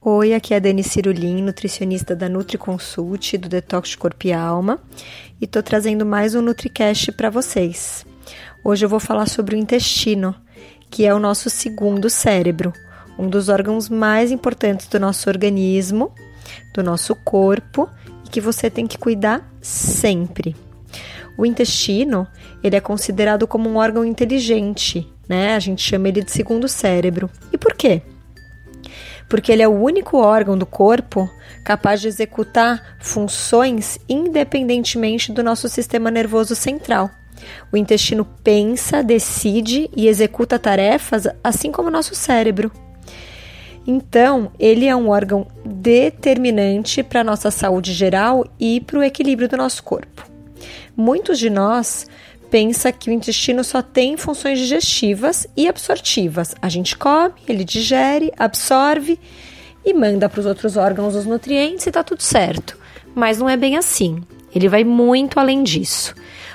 Oi, aqui é a Dani Cirulim, nutricionista da NutriConsult do Detox de Corpo e Alma, e tô trazendo mais um NutriCast para vocês. Hoje eu vou falar sobre o intestino, que é o nosso segundo cérebro, um dos órgãos mais importantes do nosso organismo, do nosso corpo, e que você tem que cuidar sempre. O intestino, ele é considerado como um órgão inteligente, né? A gente chama ele de segundo cérebro. E por quê? Porque ele é o único órgão do corpo capaz de executar funções independentemente do nosso sistema nervoso central. O intestino pensa, decide e executa tarefas assim como o nosso cérebro. Então, ele é um órgão determinante para a nossa saúde geral e para o equilíbrio do nosso corpo. Muitos de nós pensa que o intestino só tem funções digestivas e absortivas. A gente come, ele digere, absorve e manda para os outros órgãos os nutrientes e tá tudo certo. Mas não é bem assim. Ele vai muito além disso.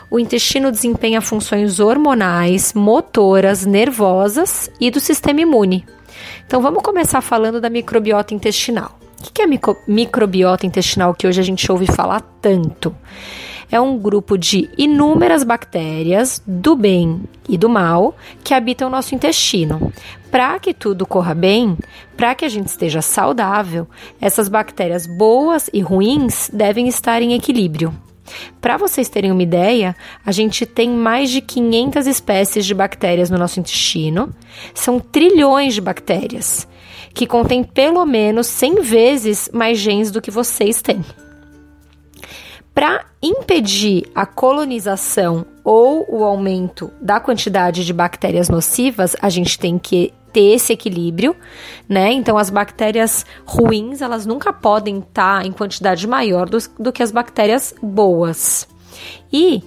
O intestino desempenha funções hormonais, motoras, nervosas e do sistema imune. Então vamos começar falando da microbiota intestinal. O que é micro microbiota intestinal que hoje a gente ouve falar tanto? É um grupo de inúmeras bactérias do bem e do mal que habitam o nosso intestino. Para que tudo corra bem, para que a gente esteja saudável, essas bactérias boas e ruins devem estar em equilíbrio. Para vocês terem uma ideia, a gente tem mais de 500 espécies de bactérias no nosso intestino. São trilhões de bactérias, que contêm pelo menos 100 vezes mais genes do que vocês têm. Para impedir a colonização ou o aumento da quantidade de bactérias nocivas, a gente tem que ter esse equilíbrio, né? Então, as bactérias ruins, elas nunca podem estar tá em quantidade maior do, do que as bactérias boas. E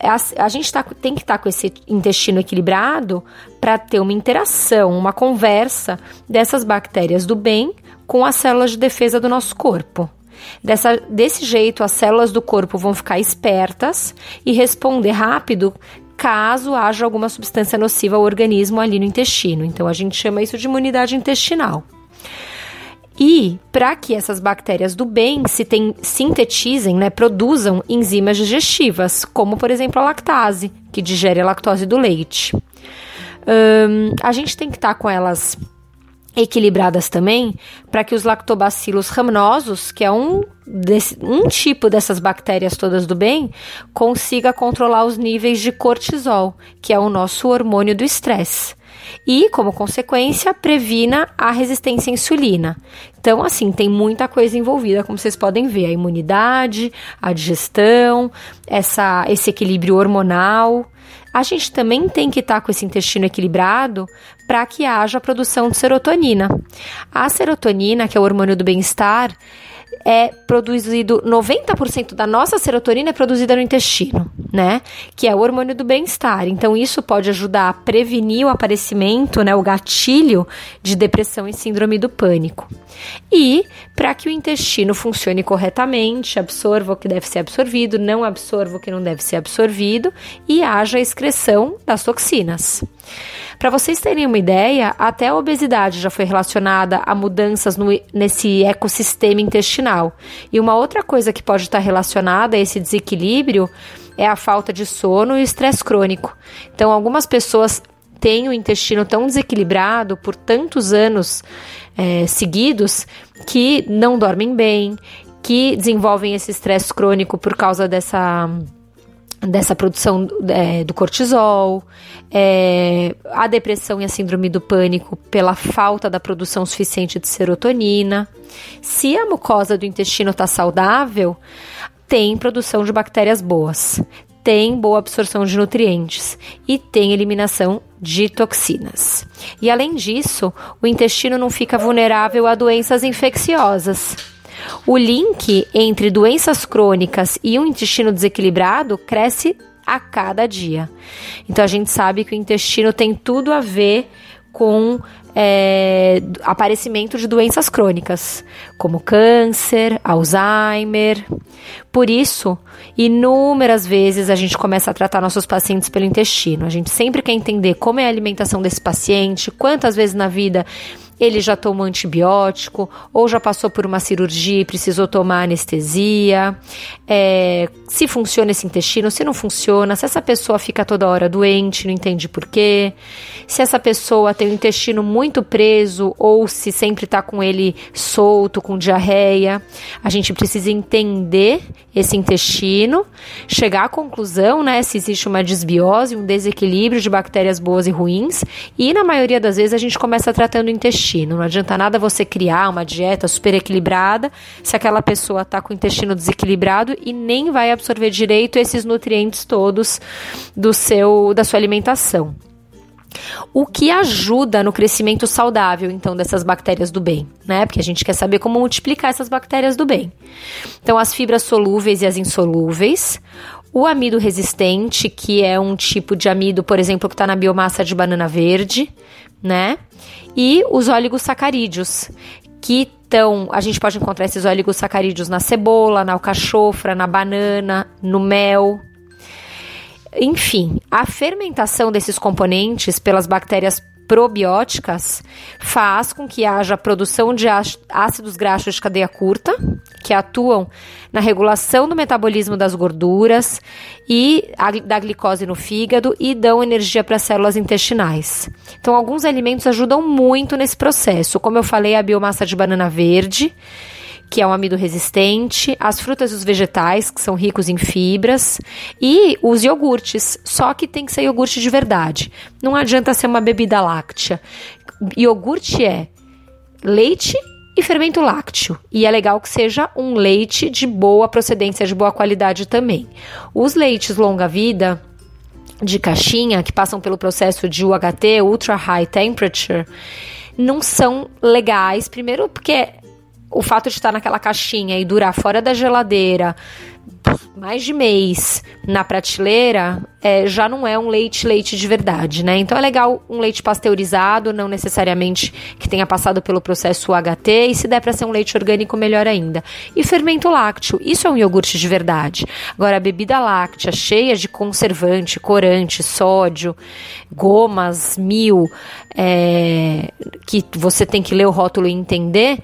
a, a, gente tá, tem que estar tá com esse intestino equilibrado para ter uma interação, uma conversa dessas bactérias do bem com as células de defesa do nosso corpo. Dessa, desse jeito, as células do corpo vão ficar espertas e responder rápido caso haja alguma substância nociva ao organismo ali no intestino. Então, a gente chama isso de imunidade intestinal. E para que essas bactérias do bem se tem, sintetizem, né, produzam enzimas digestivas, como por exemplo a lactase, que digere a lactose do leite. A gente tem que estar tá com elas equilibradas também, para que os lactobacilos ramnosos, que é um, desse, um tipo dessas bactérias todas do bem, consiga controlar os níveis de cortisol, que é o nosso hormônio do estresse. E, como consequência, previna a resistência à insulina. Então, assim, tem muita coisa envolvida, como vocês podem ver: a imunidade, a digestão, essa, esse equilíbrio hormonal a gente também tem que estar tá com esse intestino equilibrado para que haja a produção de serotonina. A serotonina, que é o hormônio do bem-estar, é produzido 90% da nossa serotonina é produzida no intestino, né? Que é o hormônio do bem-estar. Então isso pode ajudar a prevenir o aparecimento, né, o gatilho de depressão e síndrome do pânico. E para que o intestino funcione corretamente, absorva o que deve ser absorvido, não absorva o que não deve ser absorvido e haja a excreção das toxinas. Para vocês terem uma ideia, até a obesidade já foi relacionada a mudanças no, nesse ecossistema intestinal. E uma outra coisa que pode estar relacionada a esse desequilíbrio é a falta de sono e estresse crônico. Então, algumas pessoas têm o intestino tão desequilibrado por tantos anos é, seguidos que não dormem bem, que desenvolvem esse estresse crônico por causa dessa dessa produção é, do cortisol, é, a depressão e a síndrome do pânico pela falta da produção suficiente de serotonina. Se a mucosa do intestino está saudável, tem produção de bactérias boas, tem boa absorção de nutrientes e tem eliminação de toxinas. E além disso, o intestino não fica vulnerável a doenças infecciosas. O link entre doenças crônicas e um intestino desequilibrado cresce a cada dia. Então a gente sabe que o intestino tem tudo a ver com é, aparecimento de doenças crônicas, como câncer, Alzheimer. Por isso, inúmeras vezes a gente começa a tratar nossos pacientes pelo intestino. A gente sempre quer entender como é a alimentação desse paciente, quantas vezes na vida ele já tomou antibiótico ou já passou por uma cirurgia e precisou tomar anestesia, é, se funciona esse intestino, se não funciona, se essa pessoa fica toda hora doente, não entende por quê, se essa pessoa tem o intestino muito preso ou se sempre está com ele solto, com diarreia. A gente precisa entender esse intestino, chegar à conclusão, né, se existe uma desbiose, um desequilíbrio de bactérias boas e ruins, e na maioria das vezes a gente começa tratando o intestino intestino. Não adianta nada você criar uma dieta super equilibrada se aquela pessoa está com o intestino desequilibrado e nem vai absorver direito esses nutrientes todos do seu da sua alimentação. O que ajuda no crescimento saudável, então, dessas bactérias do bem, né? Porque a gente quer saber como multiplicar essas bactérias do bem. Então, as fibras solúveis e as insolúveis, o amido resistente, que é um tipo de amido, por exemplo, que está na biomassa de banana verde, né? E os oligosacarídeos, que estão. A gente pode encontrar esses oligosacarídeos na cebola, na alcachofra, na banana, no mel. Enfim, a fermentação desses componentes pelas bactérias probióticas faz com que haja produção de ácidos graxos de cadeia curta, que atuam na regulação do metabolismo das gorduras e da glicose no fígado e dão energia para as células intestinais. Então, alguns alimentos ajudam muito nesse processo, como eu falei, a biomassa de banana verde que é um amido resistente, as frutas e os vegetais, que são ricos em fibras, e os iogurtes, só que tem que ser iogurte de verdade. Não adianta ser uma bebida láctea. Iogurte é leite e fermento lácteo. E é legal que seja um leite de boa procedência, de boa qualidade também. Os leites longa-vida de caixinha, que passam pelo processo de UHT, Ultra High Temperature, não são legais. Primeiro, porque o fato de estar naquela caixinha e durar fora da geladeira mais de mês na prateleira é, já não é um leite leite de verdade, né? Então é legal um leite pasteurizado, não necessariamente que tenha passado pelo processo UHT, e se der para ser um leite orgânico, melhor ainda. E fermento lácteo, isso é um iogurte de verdade. Agora, a bebida láctea cheia de conservante, corante, sódio, gomas, mil, é, que você tem que ler o rótulo e entender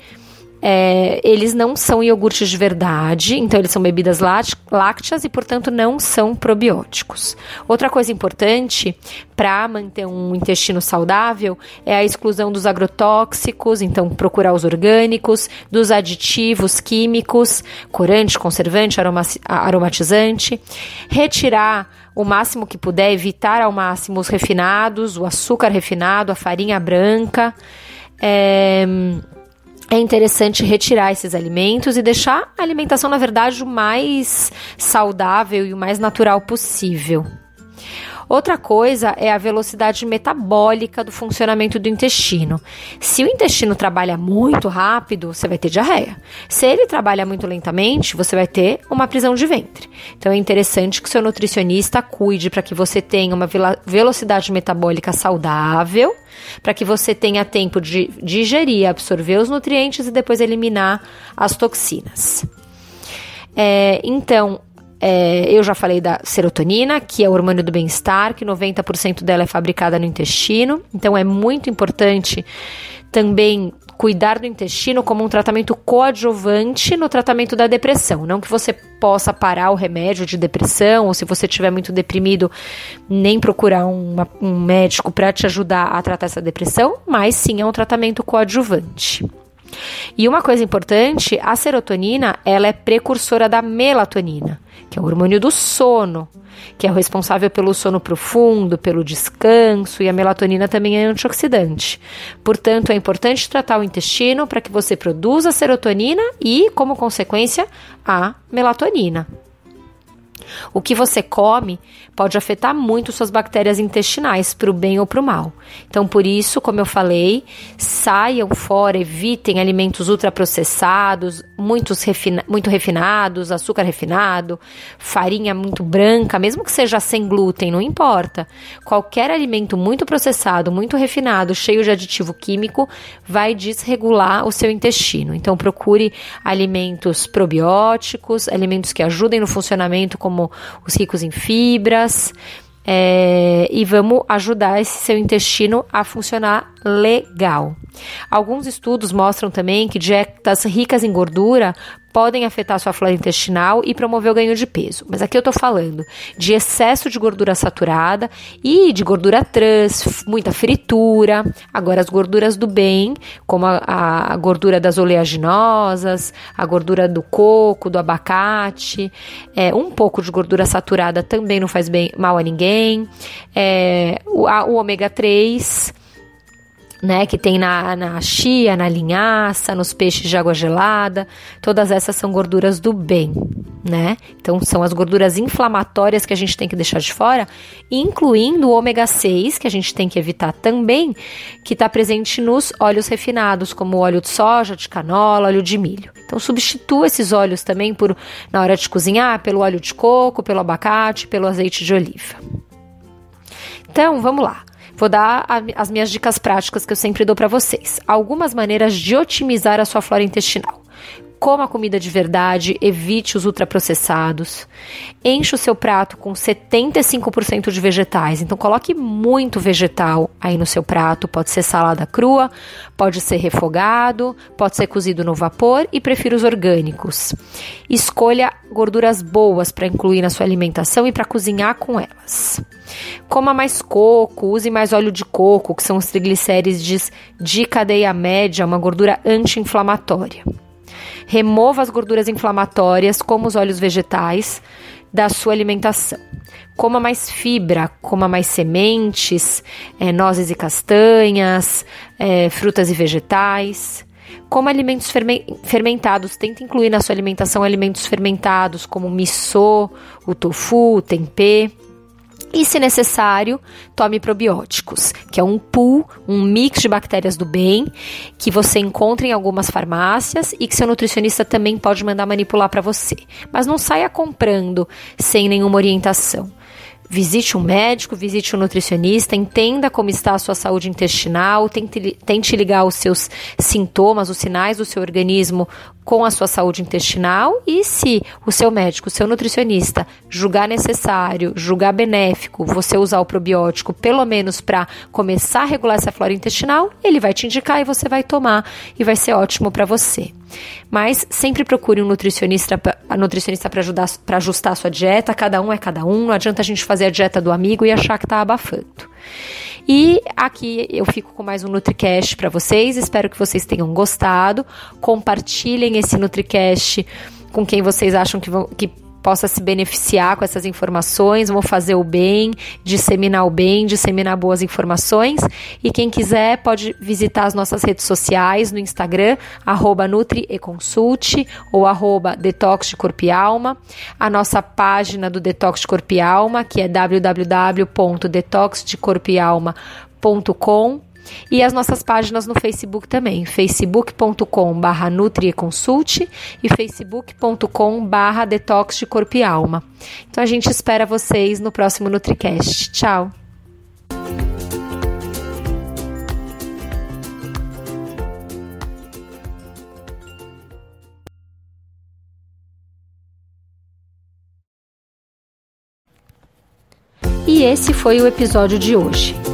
é, eles não são iogurtes de verdade, então eles são bebidas lácteas e, portanto, não são probióticos. Outra coisa importante para manter um intestino saudável é a exclusão dos agrotóxicos, então procurar os orgânicos, dos aditivos químicos, corante, conservante, aromatizante, retirar o máximo que puder, evitar ao máximo os refinados, o açúcar refinado, a farinha branca. É, é interessante retirar esses alimentos e deixar a alimentação, na verdade, o mais saudável e o mais natural possível. Outra coisa é a velocidade metabólica do funcionamento do intestino. Se o intestino trabalha muito rápido, você vai ter diarreia. Se ele trabalha muito lentamente, você vai ter uma prisão de ventre. Então é interessante que seu nutricionista cuide para que você tenha uma velocidade metabólica saudável, para que você tenha tempo de digerir, absorver os nutrientes e depois eliminar as toxinas. É, então, é, eu já falei da serotonina, que é o hormônio do bem-estar, que 90% dela é fabricada no intestino. Então é muito importante também cuidar do intestino como um tratamento coadjuvante no tratamento da depressão. Não que você possa parar o remédio de depressão, ou se você estiver muito deprimido, nem procurar uma, um médico para te ajudar a tratar essa depressão, mas sim é um tratamento coadjuvante. E uma coisa importante, a serotonina, ela é precursora da melatonina, que é o hormônio do sono, que é responsável pelo sono profundo, pelo descanso, e a melatonina também é antioxidante. Portanto, é importante tratar o intestino para que você produza serotonina e, como consequência, a melatonina. O que você come pode afetar muito suas bactérias intestinais, para o bem ou para o mal. Então, por isso, como eu falei, saiam fora, evitem alimentos ultraprocessados, muitos refina muito refinados, açúcar refinado, farinha muito branca, mesmo que seja sem glúten, não importa. Qualquer alimento muito processado, muito refinado, cheio de aditivo químico, vai desregular o seu intestino. Então, procure alimentos probióticos, alimentos que ajudem no funcionamento, como os ricos em fibras, é, e vamos ajudar esse seu intestino a funcionar legal. Alguns estudos mostram também que dietas ricas em gordura podem afetar sua flora intestinal e promover o ganho de peso. Mas aqui eu tô falando de excesso de gordura saturada e de gordura trans, muita fritura. Agora, as gorduras do bem, como a, a gordura das oleaginosas, a gordura do coco, do abacate, é, um pouco de gordura saturada também não faz bem mal a ninguém. É, o, a, o ômega 3 né, que tem na, na chia, na linhaça, nos peixes de água gelada, todas essas são gorduras do bem, né? Então são as gorduras inflamatórias que a gente tem que deixar de fora, incluindo o ômega 6, que a gente tem que evitar também, que está presente nos óleos refinados, como óleo de soja, de canola, óleo de milho. Então substitua esses óleos também por na hora de cozinhar pelo óleo de coco, pelo abacate, pelo azeite de oliva. Então, vamos lá. Vou dar a, as minhas dicas práticas que eu sempre dou para vocês. Algumas maneiras de otimizar a sua flora intestinal. Coma comida de verdade, evite os ultraprocessados. Enche o seu prato com 75% de vegetais. Então coloque muito vegetal aí no seu prato. Pode ser salada crua, pode ser refogado, pode ser cozido no vapor e prefiro os orgânicos. Escolha gorduras boas para incluir na sua alimentação e para cozinhar com elas. Coma mais coco, use mais óleo de coco, que são os triglicérides de cadeia média, uma gordura anti-inflamatória. Remova as gorduras inflamatórias, como os óleos vegetais, da sua alimentação. Coma mais fibra, coma mais sementes, é, nozes e castanhas, é, frutas e vegetais. Coma alimentos fermentados, tenta incluir na sua alimentação alimentos fermentados como miso, o tofu, o tempê. E, se necessário, tome probióticos, que é um pool, um mix de bactérias do bem, que você encontra em algumas farmácias e que seu nutricionista também pode mandar manipular para você. Mas não saia comprando sem nenhuma orientação. Visite um médico, visite um nutricionista, entenda como está a sua saúde intestinal, tente, tente ligar os seus sintomas, os sinais do seu organismo com a sua saúde intestinal e se o seu médico, o seu nutricionista julgar necessário, julgar benéfico, você usar o probiótico pelo menos para começar a regular essa flora intestinal, ele vai te indicar e você vai tomar e vai ser ótimo para você. Mas sempre procure um nutricionista, nutricionista para ajudar para ajustar a sua dieta, cada um é cada um, não adianta a gente fazer a dieta do amigo e achar que está abafando. E aqui eu fico com mais um NutriCast para vocês. Espero que vocês tenham gostado. Compartilhem esse NutriCast com quem vocês acham que, vão, que possa se beneficiar com essas informações, vão fazer o bem, disseminar o bem, disseminar boas informações. E quem quiser pode visitar as nossas redes sociais no Instagram, arroba NutriEconsult ou arroba Detox de Corpo e Alma. A nossa página do Detox de Corpo e Alma, que é www.detoxdecorpoealma.com e as nossas páginas no Facebook também, facebook.com/barra nutrieconsult e facebook.com/barra detox de corpo e alma. Então a gente espera vocês no próximo NutriCast. Tchau! E esse foi o episódio de hoje.